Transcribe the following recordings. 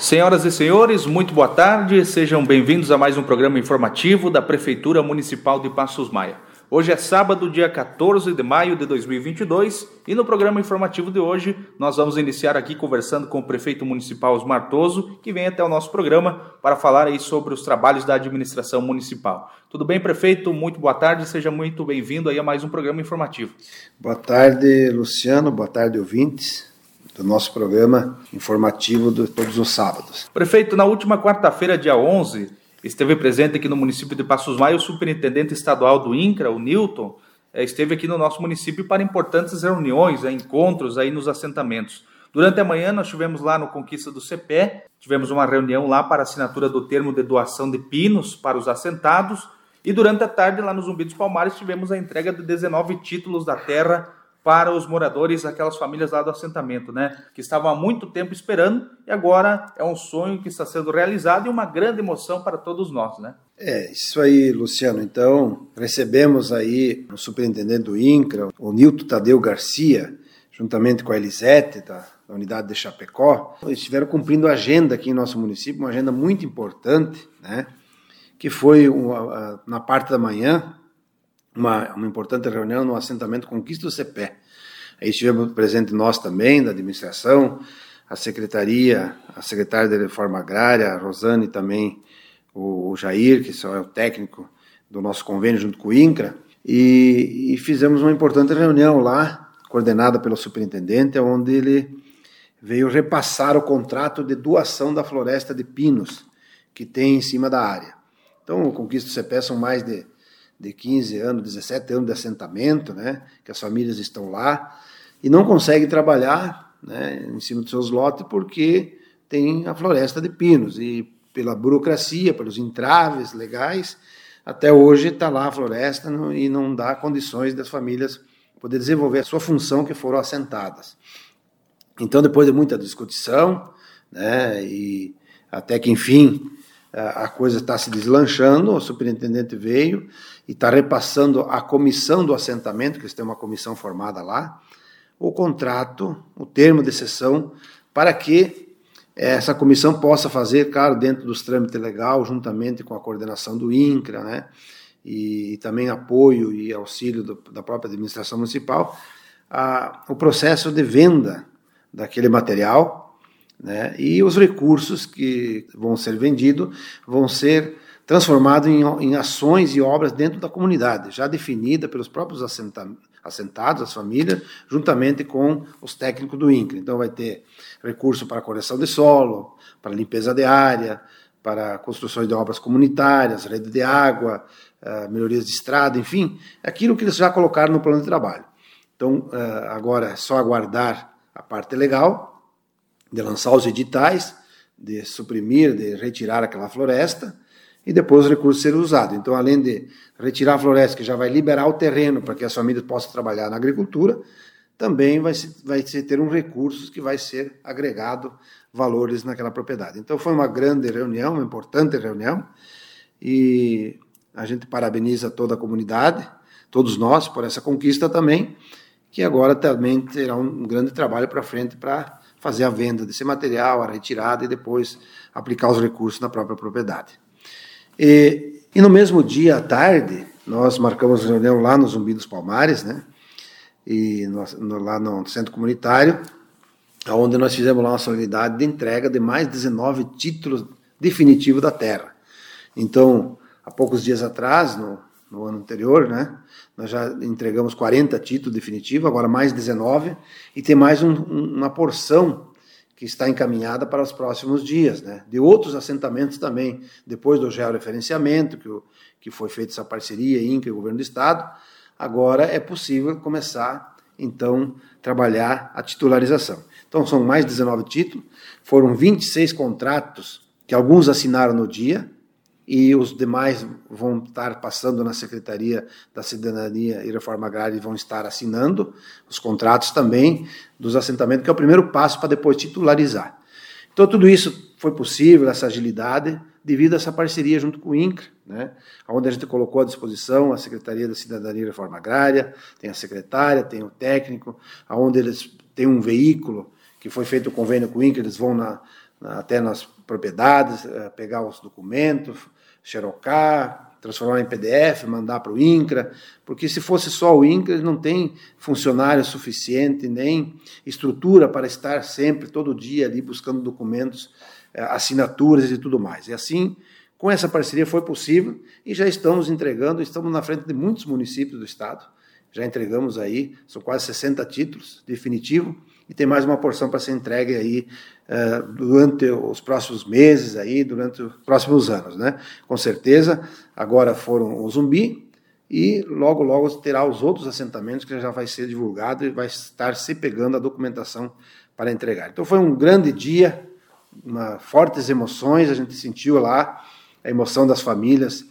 Senhoras e senhores, muito boa tarde. Sejam bem-vindos a mais um programa informativo da Prefeitura Municipal de Passos Maia. Hoje é sábado, dia 14 de maio de 2022, e no programa informativo de hoje nós vamos iniciar aqui conversando com o prefeito municipal Osmar Toso, que vem até o nosso programa para falar aí sobre os trabalhos da administração municipal. Tudo bem, prefeito? Muito boa tarde, seja muito bem-vindo aí a mais um programa informativo. Boa tarde, Luciano. Boa tarde, ouvintes do nosso programa informativo de todos os sábados. Prefeito, na última quarta-feira, dia 11, esteve presente aqui no município de Passos Maia o superintendente estadual do INCRA, o Newton, eh, esteve aqui no nosso município para importantes reuniões, eh, encontros aí nos assentamentos. Durante a manhã nós tivemos lá no Conquista do CPE, tivemos uma reunião lá para assinatura do termo de doação de pinos para os assentados, e durante a tarde lá no Zumbi dos Palmares tivemos a entrega de 19 títulos da terra para os moradores, aquelas famílias lá do assentamento, né? Que estavam há muito tempo esperando e agora é um sonho que está sendo realizado e uma grande emoção para todos nós, né? É, isso aí, Luciano. Então, recebemos aí o superintendente do INCRA, o Nilton Tadeu Garcia, juntamente com a Elisete, da, da unidade de Chapecó. Eles estiveram cumprindo a agenda aqui em nosso município, uma agenda muito importante, né? Que foi uma, na parte da manhã, uma, uma importante reunião no assentamento Conquista do CEPé. Aí estivemos presentes nós também, da administração, a secretaria, a secretária de Reforma Agrária, a Rosane também, o, o Jair, que só é o técnico do nosso convênio junto com o INCRA, e, e fizemos uma importante reunião lá, coordenada pelo superintendente, onde ele veio repassar o contrato de doação da floresta de pinos que tem em cima da área. Então, o Conquista do CEPé são mais de de 15 anos, 17 anos de assentamento, né, que as famílias estão lá, e não conseguem trabalhar né, em cima dos seus lotes porque tem a floresta de pinos. E pela burocracia, pelos entraves legais, até hoje está lá a floresta e não dá condições das famílias poder desenvolver a sua função que foram assentadas. Então, depois de muita discussão, né, e até que enfim a coisa está se deslanchando, o superintendente veio e está repassando à comissão do assentamento, que eles têm uma comissão formada lá, o contrato, o termo de sessão, para que essa comissão possa fazer, claro, dentro dos trâmites legais, juntamente com a coordenação do INCRA, né, e, e também apoio e auxílio do, da própria administração municipal, a, o processo de venda daquele material, né? E os recursos que vão ser vendidos vão ser transformados em, em ações e obras dentro da comunidade, já definida pelos próprios assentados, as famílias, juntamente com os técnicos do INCRA. Então vai ter recurso para correção de solo, para limpeza de área, para construções de obras comunitárias, rede de água, uh, melhorias de estrada, enfim, aquilo que eles já colocaram no plano de trabalho. Então, uh, agora é só aguardar a parte legal de lançar os editais, de suprimir, de retirar aquela floresta e depois os recursos serem usados. Então, além de retirar a floresta, que já vai liberar o terreno para que as famílias possam trabalhar na agricultura, também vai, se, vai se ter um recurso que vai ser agregado valores naquela propriedade. Então, foi uma grande reunião, uma importante reunião, e a gente parabeniza toda a comunidade, todos nós, por essa conquista também, que agora também terá um grande trabalho para frente para fazer a venda desse material, a retirada e depois aplicar os recursos na própria propriedade. E, e no mesmo dia à tarde, nós marcamos reunião lá no Zumbi dos Palmares, né? E no, lá no centro comunitário, onde nós fizemos lá uma solenidade de entrega de mais 19 títulos definitivos da terra. Então, há poucos dias atrás, no, no ano anterior, né? Nós já entregamos 40 títulos definitivos, agora mais 19, e tem mais um, uma porção que está encaminhada para os próximos dias, né? De outros assentamentos também, depois do georreferenciamento, que, que foi feita essa parceria INCA e o Governo do Estado, agora é possível começar, então, trabalhar a titularização. Então, são mais 19 títulos, foram 26 contratos que alguns assinaram no dia, e os demais vão estar passando na Secretaria da Cidadania e Reforma Agrária e vão estar assinando os contratos também dos assentamentos, que é o primeiro passo para depois titularizar. Então, tudo isso foi possível, essa agilidade, devido a essa parceria junto com o INCRA, né, onde a gente colocou à disposição a Secretaria da Cidadania e Reforma Agrária, tem a secretária, tem o técnico, onde eles têm um veículo que foi feito o convênio com o INCRA, eles vão na, até nas propriedades, eh, pegar os documentos, xerocar, transformar em PDF, mandar para o INCRA, porque se fosse só o INCRA, não tem funcionário suficiente, nem estrutura para estar sempre, todo dia ali buscando documentos, eh, assinaturas e tudo mais. E assim, com essa parceria foi possível e já estamos entregando, estamos na frente de muitos municípios do estado, já entregamos aí, são quase 60 títulos definitivo, e tem mais uma porção para ser entregue aí uh, durante os próximos meses, aí, durante os próximos anos. Né? Com certeza, agora foram o Zumbi, e logo, logo terá os outros assentamentos que já vai ser divulgado e vai estar se pegando a documentação para entregar. Então foi um grande dia, uma, fortes emoções, a gente sentiu lá a emoção das famílias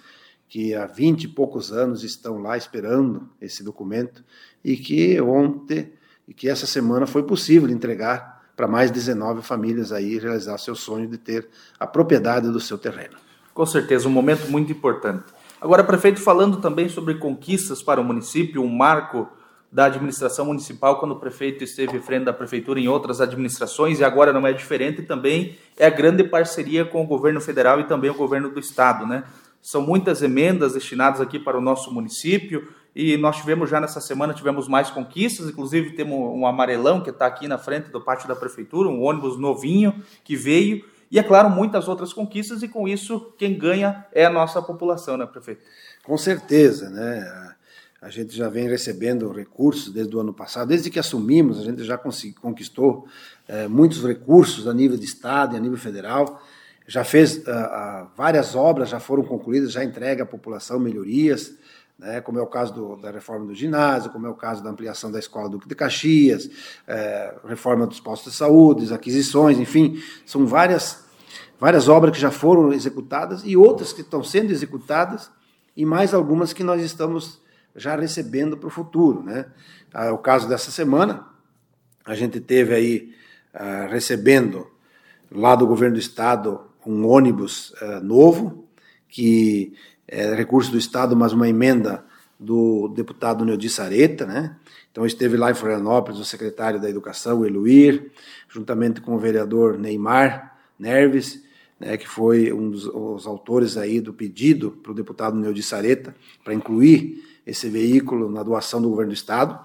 que há vinte e poucos anos estão lá esperando esse documento e que ontem e que essa semana foi possível entregar para mais 19 famílias aí realizar seu sonho de ter a propriedade do seu terreno. Com certeza, um momento muito importante. Agora, prefeito, falando também sobre conquistas para o município, um marco da administração municipal quando o prefeito esteve frente da prefeitura em outras administrações e agora não é diferente também é a grande parceria com o governo federal e também o governo do estado, né? São muitas emendas destinadas aqui para o nosso município, e nós tivemos já nessa semana tivemos mais conquistas, inclusive temos um amarelão que está aqui na frente do pátio da prefeitura, um ônibus novinho que veio e é claro muitas outras conquistas e com isso quem ganha é a nossa população, né, prefeito? Com certeza, né? A gente já vem recebendo recursos desde o ano passado, desde que assumimos, a gente já conquistou é, muitos recursos a nível de estado e a nível federal. Já fez várias obras, já foram concluídas, já entrega à população melhorias né, como é o caso do, da reforma do ginásio, como é o caso da ampliação da escola Duque de Caxias, é, reforma dos postos de saúde, aquisições, enfim, são várias, várias obras que já foram executadas e outras que estão sendo executadas e mais algumas que nós estamos já recebendo para o futuro. Né? Ah, o caso dessa semana, a gente teve aí ah, recebendo lá do governo do estado um ônibus ah, novo que é, recurso do Estado, mas uma emenda do deputado Neudi Sareta, né? Então esteve lá em Florianópolis o secretário da Educação, Eluir, juntamente com o vereador Neymar Nerves, né, que foi um dos autores aí do pedido para o deputado Neudi Sareta para incluir esse veículo na doação do governo do estado.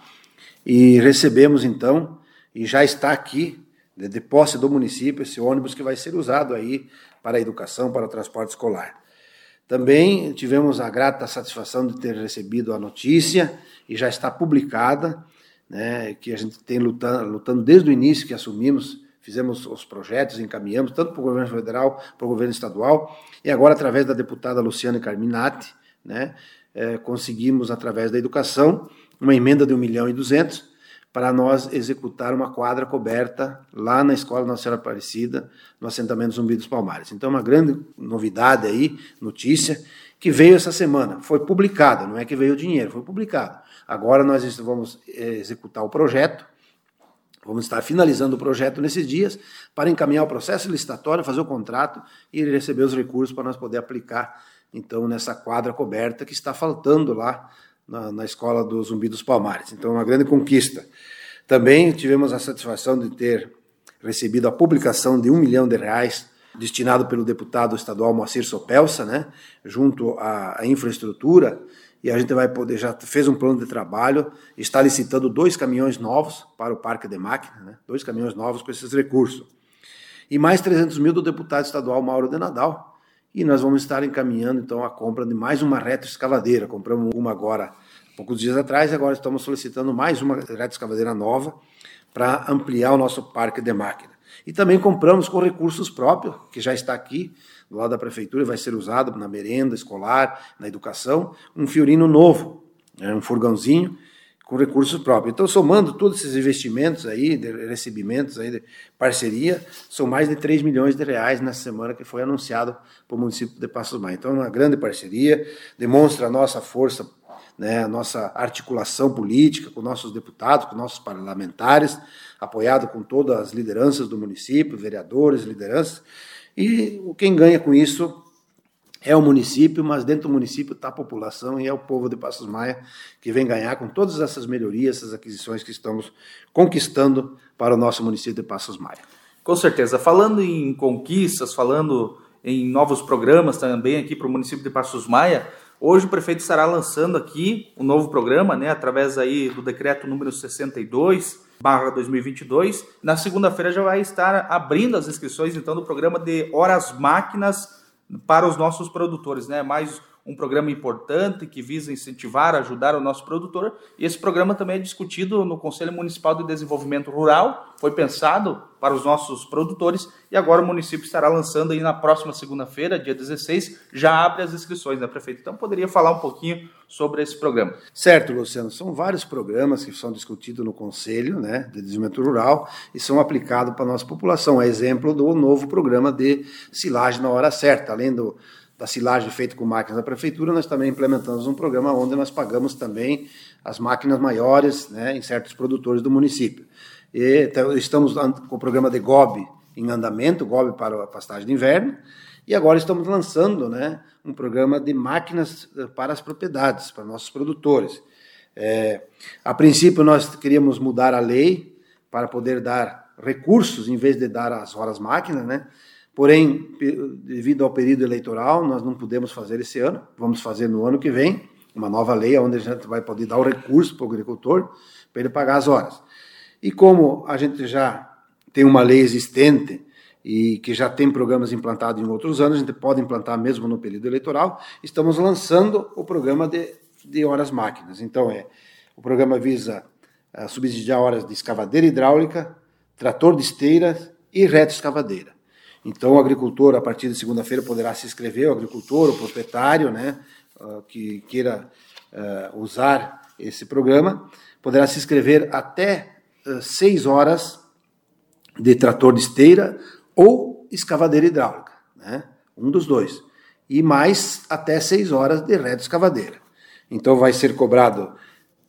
E recebemos então, e já está aqui, de posse do município, esse ônibus que vai ser usado aí para a educação, para o transporte escolar. Também tivemos a grata satisfação de ter recebido a notícia e já está publicada, né, que a gente tem lutando, lutando desde o início que assumimos, fizemos os projetos, encaminhamos tanto para o governo federal, para o governo estadual, e agora através da deputada Luciana Carminati, né, é, conseguimos através da educação uma emenda de 1 milhão e 200 para nós executar uma quadra coberta lá na Escola Nossa Senhora Aparecida, no assentamento Zumbi dos Palmares. Então, uma grande novidade aí, notícia, que veio essa semana. Foi publicada, não é que veio o dinheiro, foi publicado. Agora nós vamos eh, executar o projeto, vamos estar finalizando o projeto nesses dias para encaminhar o processo licitatório, fazer o contrato e receber os recursos para nós poder aplicar, então, nessa quadra coberta que está faltando lá na, na escola do Zumbi dos Palmares. Então, uma grande conquista. Também tivemos a satisfação de ter recebido a publicação de um milhão de reais destinado pelo deputado estadual Moacir Sopelsa, né, junto à, à, infraestrutura, e a gente vai poder, já fez um plano de trabalho, está licitando dois caminhões novos para o Parque de Máquina, né, dois caminhões novos com esses recursos. E mais 300 mil do deputado estadual Mauro de Nadal, e nós vamos estar encaminhando então a compra de mais uma retroescavadeira. Compramos uma agora, poucos dias atrás, e agora estamos solicitando mais uma retroescavadeira nova para ampliar o nosso parque de máquina. E também compramos com recursos próprios, que já está aqui, do lado da prefeitura, vai ser usado na merenda escolar, na educação, um fiorino novo, né, um furgãozinho, com recursos próprios. Então, somando todos esses investimentos aí, recebimentos aí, parceria, são mais de 3 milhões de reais nessa semana que foi anunciado para o município de Passos Maia. Então, é uma grande parceria, demonstra a nossa força, né, a nossa articulação política com nossos deputados, com nossos parlamentares, apoiado com todas as lideranças do município, vereadores, lideranças, e quem ganha com isso é o município, mas dentro do município está a população e é o povo de Passos Maia que vem ganhar com todas essas melhorias, essas aquisições que estamos conquistando para o nosso município de Passos Maia. Com certeza. Falando em conquistas, falando em novos programas também aqui para o município de Passos Maia, hoje o prefeito estará lançando aqui um novo programa, né, através aí do decreto número 62, barra 2022. Na segunda-feira já vai estar abrindo as inscrições, então, do programa de horas máquinas para os nossos produtores, né, mais um programa importante que visa incentivar, ajudar o nosso produtor. E esse programa também é discutido no Conselho Municipal de Desenvolvimento Rural, foi pensado para os nossos produtores e agora o município estará lançando aí na próxima segunda-feira, dia 16, já abre as inscrições, né, prefeito? Então poderia falar um pouquinho sobre esse programa. Certo, Luciano. São vários programas que são discutidos no Conselho né, de Desenvolvimento Rural e são aplicados para a nossa população. É exemplo do novo programa de silagem na hora certa, além do da silagem feita com máquinas da prefeitura, nós também implementamos um programa onde nós pagamos também as máquinas maiores né, em certos produtores do município. E, então, estamos com o programa de GOB em andamento, GOB para a pastagem de inverno, e agora estamos lançando né, um programa de máquinas eh, para as propriedades, para nossos produtores. É, a princípio, nós queríamos mudar a lei para poder dar recursos em vez de dar as horas máquinas, né? Porém, devido ao período eleitoral, nós não podemos fazer esse ano, vamos fazer no ano que vem, uma nova lei onde a gente vai poder dar o recurso para o agricultor para ele pagar as horas. E como a gente já tem uma lei existente e que já tem programas implantados em outros anos, a gente pode implantar mesmo no período eleitoral, estamos lançando o programa de, de horas máquinas. Então, é o programa visa uh, subsidiar horas de escavadeira hidráulica, trator de esteira e reto escavadeira. Então, o agricultor, a partir de segunda-feira, poderá se inscrever, o agricultor, o proprietário, né, ah, que queira uh, usar esse programa, poderá se inscrever até uh, seis horas de trator de esteira ou escavadeira hidráulica, né, um dos dois, e mais até seis horas de reto escavadeira. Então, vai ser cobrado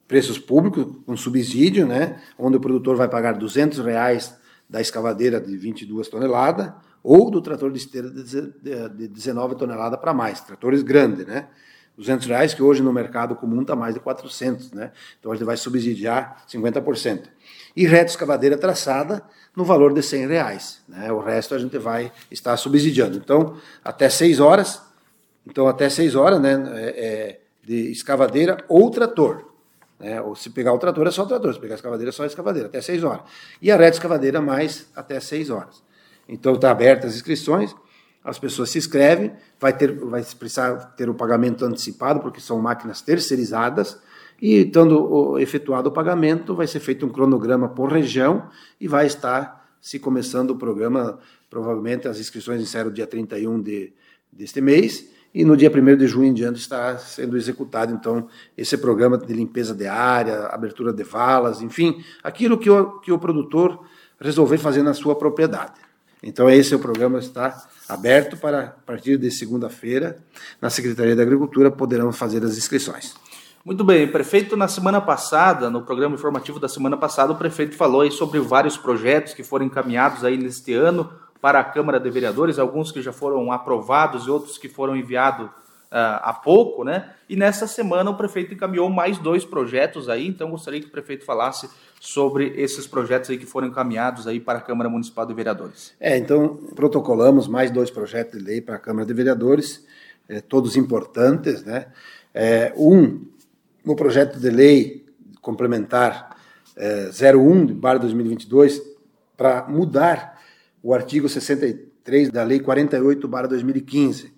preços públicos, com subsídio, né, onde o produtor vai pagar 200 reais da escavadeira de 22 toneladas, ou do trator de esteira de 19 toneladas para mais, tratores grandes, né? 200 reais, que hoje no mercado comum está mais de 400, né? Então a gente vai subsidiar 50%. E reto escavadeira traçada no valor de 100 reais, né? O resto a gente vai estar subsidiando. Então, até 6 horas, então até 6 horas, né? É, é, de escavadeira ou trator. Né? Ou se pegar o trator é só o trator, se pegar a escavadeira é só a escavadeira, até 6 horas. E a reta escavadeira mais até 6 horas. Então está aberta as inscrições, as pessoas se inscrevem, vai, ter, vai precisar ter o pagamento antecipado, porque são máquinas terceirizadas, e estando efetuado o pagamento, vai ser feito um cronograma por região e vai estar se começando o programa, provavelmente as inscrições encerram dia 31 de, deste mês, e no dia 1 de junho em diante está sendo executado, então, esse programa de limpeza de área, abertura de valas, enfim, aquilo que o, que o produtor resolver fazer na sua propriedade. Então, esse é o programa está aberto para, a partir de segunda-feira, na Secretaria da Agricultura, poderão fazer as inscrições. Muito bem, prefeito, na semana passada, no programa informativo da semana passada, o prefeito falou aí sobre vários projetos que foram encaminhados aí neste ano para a Câmara de Vereadores, alguns que já foram aprovados e outros que foram enviados há pouco, né? E nessa semana o prefeito encaminhou mais dois projetos aí, então gostaria que o prefeito falasse sobre esses projetos aí que foram encaminhados aí para a Câmara Municipal de Vereadores. É, então protocolamos mais dois projetos de lei para a Câmara de Vereadores, é, todos importantes, né? É, um, no projeto de lei complementar é, 01 de barra 2022 para mudar o artigo 63 da Lei 48 barra 2015,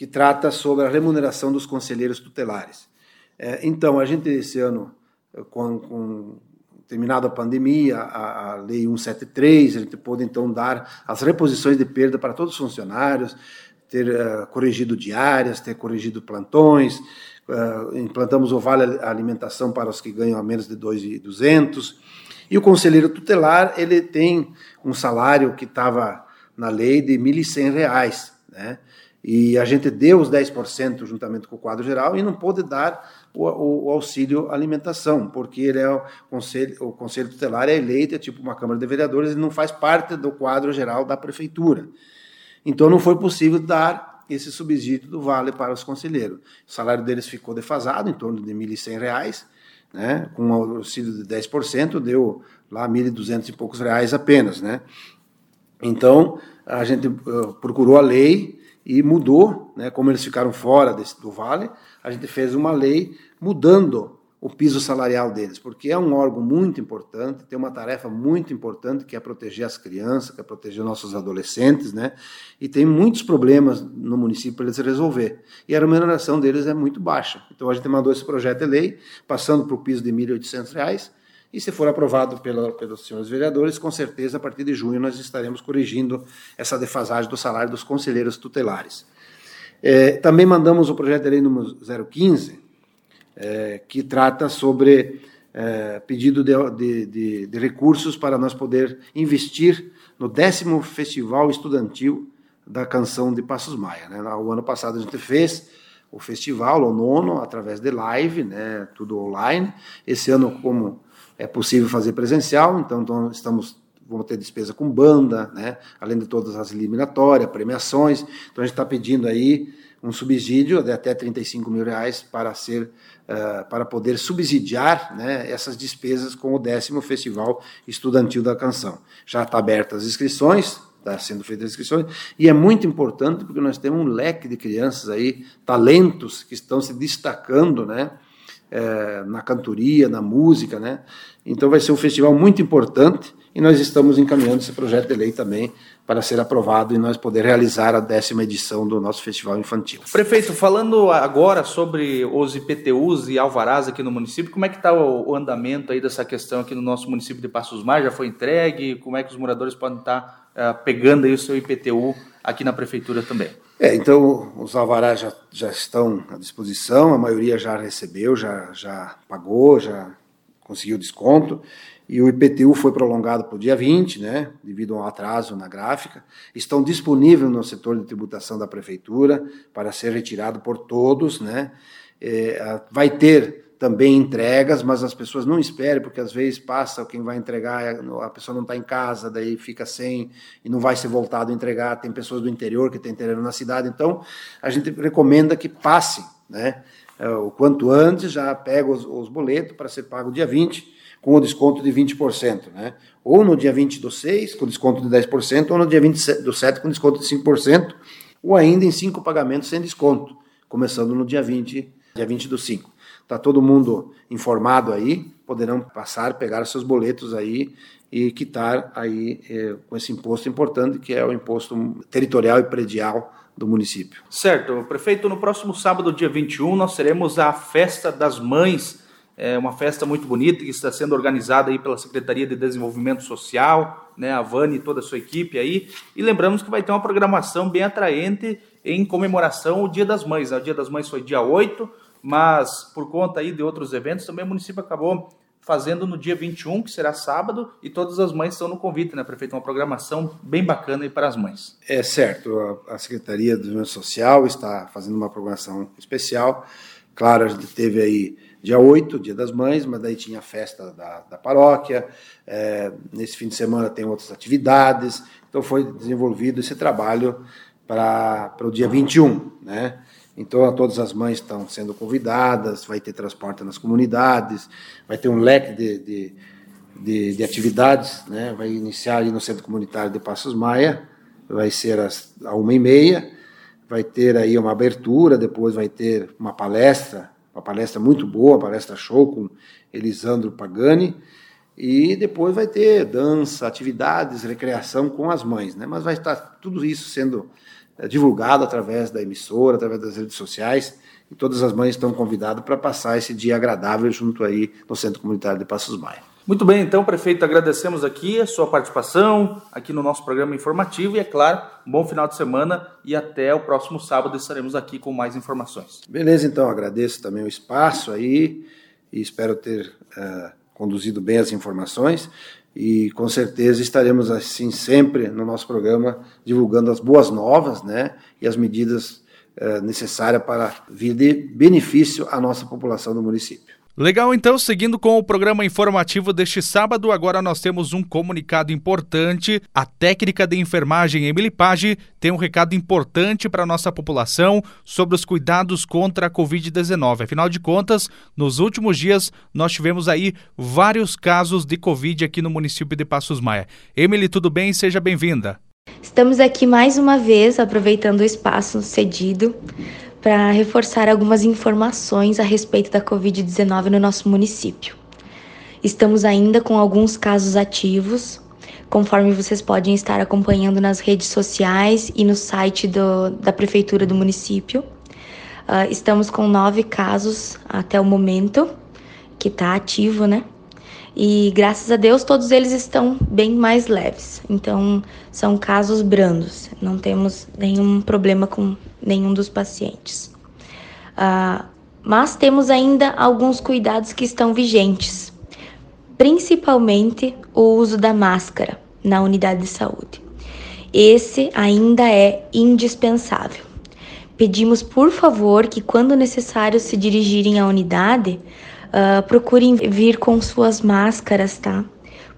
que trata sobre a remuneração dos conselheiros tutelares. É, então, a gente, esse ano, com, com terminada a pandemia, a, a, Lei 173, a gente pôde, então, dar as reposições de perda para todos os funcionários, ter uh, corrigido diárias, ter corrigido plantões, uh, implantamos o Vale Alimentação para os que ganham a menos de 2.200, e o conselheiro tutelar, ele tem um salário que estava na lei de R$ 1.100, né? E a gente deu os 10% juntamente com o quadro geral e não pôde dar o, o, o, auxílio alimentação, porque ele é o conselho, o conselho tutelar é eleito, é tipo uma Câmara de Vereadores, ele não faz parte do quadro geral da prefeitura. Então não foi possível dar esse subsídio do vale para os conselheiros. O salário deles ficou defasado, em torno de R$ 1.100, né? com o auxílio de 10%, deu lá R$ 1.200 e poucos reais apenas. Né? Então, a gente uh, procurou a lei e mudou, né, como eles ficaram fora desse, do Vale, a gente fez uma lei mudando o piso salarial deles, porque é um órgão muito importante, tem uma tarefa muito importante que é proteger as crianças, que é proteger nossos adolescentes, né? E tem muitos problemas no município para eles resolver. E a remuneração deles é muito baixa. Então a gente mandou esse projeto de lei, passando para o piso de R$ 1.800, e se for aprovado pela, pelos senhores vereadores, com certeza a partir de junho nós estaremos corrigindo essa defasagem do salário dos conselheiros tutelares. É, também mandamos o projeto de lei número 015, é, que trata sobre é, pedido de, de, de, de, recursos para nós poder investir no décimo Festival Estudantil da Canção de Passos Maia. Né? O ano passado a gente fez o festival, o nono, através de live, né? tudo online. Esse ano, como é possível fazer presencial, então, então estamos vamos ter despesa com banda, né? além de todas as eliminatórias, premiações. Então a gente está pedindo aí um subsídio de até 35 mil reais para ser uh, para poder subsidiar né, essas despesas com o décimo Festival Estudantil da Canção. Já está abertas as inscrições, está sendo feitas as inscrições, e é muito importante porque nós temos um leque de crianças aí, talentos que estão se destacando, né? É, na cantoria, na música, né? Então vai ser um festival muito importante e nós estamos encaminhando esse projeto de lei também para ser aprovado e nós poder realizar a décima edição do nosso festival infantil. Prefeito, falando agora sobre os IPTUs e alvarás aqui no município, como é que está o, andamento aí dessa questão aqui no nosso município de Passos Mar? Já foi entregue? Como é que os moradores podem estar uh, pegando aí o seu IPTU aqui na prefeitura também? É, então os alvarás já, já estão à disposição, a maioria já recebeu, já, já pagou, já conseguiu desconto e o IPTU foi prolongado para o dia 20, né, devido a um atraso na gráfica. Estão disponíveis no setor de tributação da prefeitura para ser retirado por todos, né. É, vai ter também entregas, mas as pessoas não esperem, porque às vezes passa quem vai entregar, a pessoa não está em casa, daí fica sem e não vai ser voltado a entregar. Tem pessoas do interior que têm terreno na cidade, então a gente recomenda que passe, né, é, o quanto antes, já pega os, os boletos para ser pago dia 20 com o desconto de 20%, né? Ou no dia 20 do 6, com desconto de 10%, ou no dia 20 do 7, com desconto de 5%, ou ainda em cinco pagamentos sem desconto, começando no dia 20, dia 20 do 5. Está todo mundo informado aí, poderão passar, pegar seus boletos aí e quitar aí eh, com esse imposto importante que é o imposto territorial e predial do município. Certo, prefeito, no próximo sábado, dia 21, nós teremos a festa das mães é uma festa muito bonita que está sendo organizada aí pela Secretaria de Desenvolvimento Social, né, a Vani e toda a sua equipe aí. E lembramos que vai ter uma programação bem atraente em comemoração ao Dia das Mães. O Dia das Mães foi dia 8, mas por conta aí de outros eventos, também o município acabou fazendo no dia 21, que será sábado, e todas as mães estão no convite, né, prefeito? Uma programação bem bacana aí para as mães. É certo, a, Secretaria do Desenvolvimento Social está fazendo uma programação especial. Claro, a gente teve aí dia 8, dia das mães, mas daí tinha a festa da, da paróquia, é, nesse fim de semana tem outras atividades, então foi desenvolvido esse trabalho para o dia 21, né? Então, todas as mães estão sendo convidadas, vai ter transporte nas comunidades, vai ter um leque de, de, de, de atividades, né? vai iniciar ali no Centro Comunitário de Passos Maia, vai ser às, uma e meia, vai ter aí uma abertura, depois vai ter uma palestra uma palestra muito boa, palestra show com Elisandro Pagani, e depois vai ter dança, atividades, recreação com as mães, né? Mas vai estar tudo isso sendo eh, divulgado através da emissora, através das redes sociais, e todas as mães estão convidadas para passar esse dia agradável junto aí no Centro Comunitário de Passos Maia. Muito bem, então, prefeito, agradecemos aqui a sua participação aqui no nosso programa informativo e, é claro, um bom final de semana e até o próximo sábado estaremos aqui com mais informações. Beleza, então, agradeço também o espaço aí e espero ter uh, conduzido bem as informações e com certeza estaremos assim sempre no nosso programa divulgando as boas novas, né, e as medidas uh, necessárias para vir de benefício à nossa população do município. Legal, então, seguindo com o programa informativo deste sábado, agora nós temos um comunicado importante. A técnica de enfermagem Emily Page tem um recado importante para a nossa população sobre os cuidados contra a Covid-19. Afinal de contas, nos últimos dias nós tivemos aí vários casos de Covid aqui no município de Passos Maia. Emily, tudo bem? Seja bem-vinda. Estamos aqui mais uma vez aproveitando o espaço cedido para reforçar algumas informações a respeito da Covid-19 no nosso município. Estamos ainda com alguns casos ativos, conforme vocês podem estar acompanhando nas redes sociais e no site do, da Prefeitura do município. Uh, estamos com nove casos até o momento, que está ativo, né? E graças a Deus todos eles estão bem mais leves. Então são casos brandos, não temos nenhum problema com nenhum dos pacientes. Uh, mas temos ainda alguns cuidados que estão vigentes, principalmente o uso da máscara na unidade de saúde. Esse ainda é indispensável. Pedimos, por favor, que quando necessário se dirigirem à unidade, uh, procurem vir com suas máscaras, tá?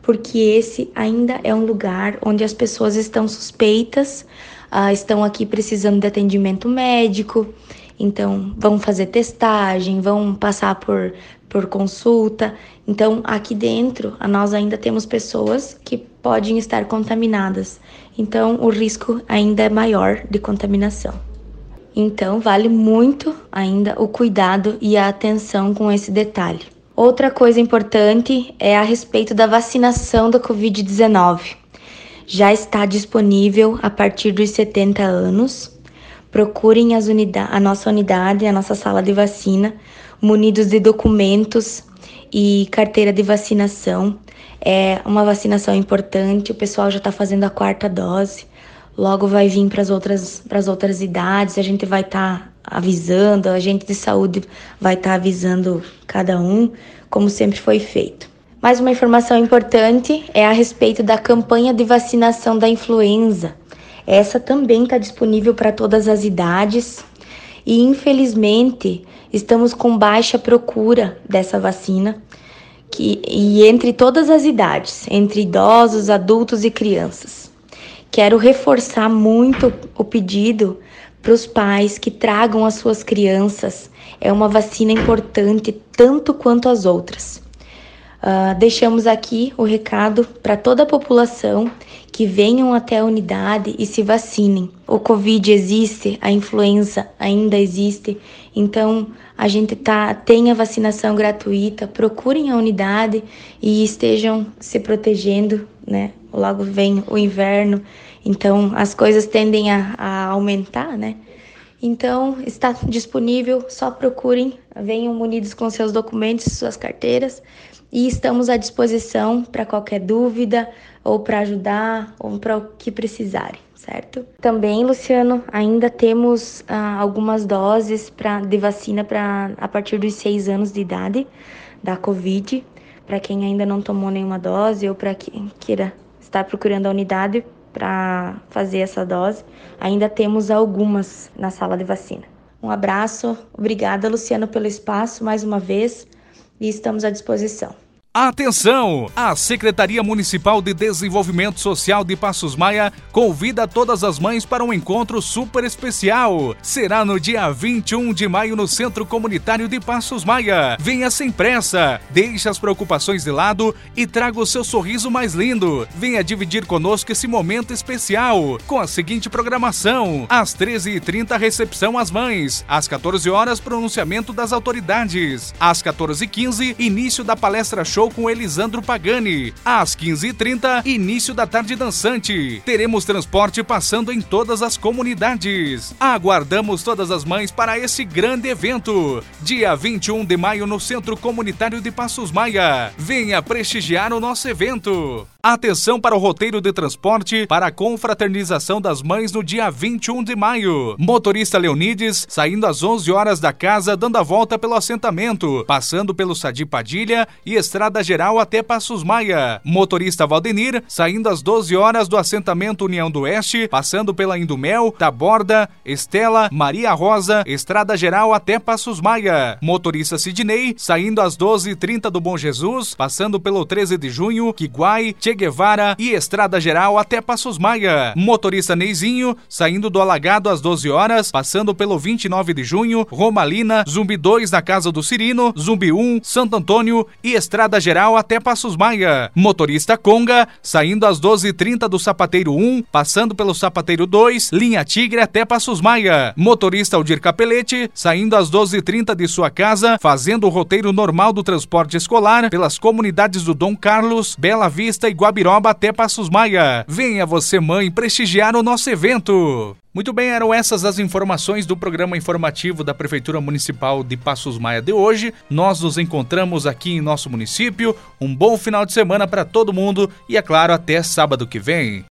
Porque esse ainda é um lugar onde as pessoas estão suspeitas, uh, estão aqui precisando de atendimento médico, então vão fazer testagem, vão passar por, por consulta. Então, aqui dentro, nós ainda temos pessoas que podem estar contaminadas. Então, o risco ainda é maior de contaminação. Então, vale muito ainda o cuidado e a atenção com esse detalhe. Outra coisa importante é a respeito da vacinação da Covid-19. Já está disponível a partir dos 70 anos. Procurem as a nossa unidade, a nossa sala de vacina, munidos de documentos e carteira de vacinação. É uma vacinação importante, o pessoal já está fazendo a quarta dose logo vai vir para as outras, as outras idades, a gente vai estar tá avisando, a gente de saúde vai estar tá avisando cada um, como sempre foi feito. Mais uma informação importante é a respeito da campanha de vacinação da influenza. Essa também está disponível para todas as idades e, infelizmente, estamos com baixa procura dessa vacina. Que, e entre todas as idades, entre idosos, adultos e crianças. Quero reforçar muito o pedido para os pais que tragam as suas crianças. É uma vacina importante, tanto quanto as outras. Uh, deixamos aqui o recado para toda a população que venham até a unidade e se vacinem. O Covid existe, a influenza ainda existe, então a gente tá, tem a vacinação gratuita. Procurem a unidade e estejam se protegendo, né? Logo vem o inverno, então as coisas tendem a, a aumentar, né? Então está disponível, só procurem, venham munidos com seus documentos, suas carteiras e estamos à disposição para qualquer dúvida ou para ajudar ou para o que precisarem, certo? Também, Luciano, ainda temos ah, algumas doses pra, de vacina para a partir dos seis anos de idade da Covid, para quem ainda não tomou nenhuma dose ou para quem queira estar procurando a unidade para fazer essa dose. Ainda temos algumas na sala de vacina. Um abraço, obrigada Luciano pelo espaço mais uma vez e estamos à disposição. Atenção! A Secretaria Municipal de Desenvolvimento Social de Passos Maia convida todas as mães para um encontro super especial. Será no dia 21 de maio no Centro Comunitário de Passos Maia. Venha sem pressa, deixe as preocupações de lado e traga o seu sorriso mais lindo. Venha dividir conosco esse momento especial com a seguinte programação: às 13h30 recepção às mães, às 14 horas pronunciamento das autoridades, às 14h15 início da palestra show show com Elisandro Pagani. Às 15h30, início da tarde dançante. Teremos transporte passando em todas as comunidades. Aguardamos todas as mães para esse grande evento. Dia 21 de maio no Centro Comunitário de Passos Maia. Venha prestigiar o nosso evento. Atenção para o roteiro de transporte para a confraternização das mães no dia 21 de maio. Motorista Leonides saindo às 11 horas da casa, dando a volta pelo assentamento, passando pelo Sadi Padilha e Estrada Geral até Passos Maia. Motorista Valdenir saindo às 12 horas do assentamento União do Oeste, passando pela Indumel, Taborda, Estela, Maria Rosa, Estrada Geral até Passos Maia. Motorista Sidney saindo às 12h30 do Bom Jesus, passando pelo 13 de junho, Quiguai, Che Guevara e Estrada Geral até Passos Maia. Motorista Neizinho, saindo do Alagado às 12 horas, passando pelo 29 de junho, Romalina, Zumbi 2 na Casa do Cirino, Zumbi 1, Santo Antônio e Estrada Geral até Passos Maia. Motorista Conga, saindo às 12h30 do Sapateiro 1, passando pelo Sapateiro 2, linha Tigre até Passos Maia. Motorista Aldir Capelete, saindo às 12h30 de sua casa, fazendo o roteiro normal do transporte escolar pelas comunidades do Dom Carlos, Bela Vista e Guabiroba até Passos Maia. Venha você, mãe, prestigiar o nosso evento. Muito bem, eram essas as informações do programa informativo da Prefeitura Municipal de Passos Maia de hoje. Nós nos encontramos aqui em nosso município. Um bom final de semana para todo mundo e, é claro, até sábado que vem.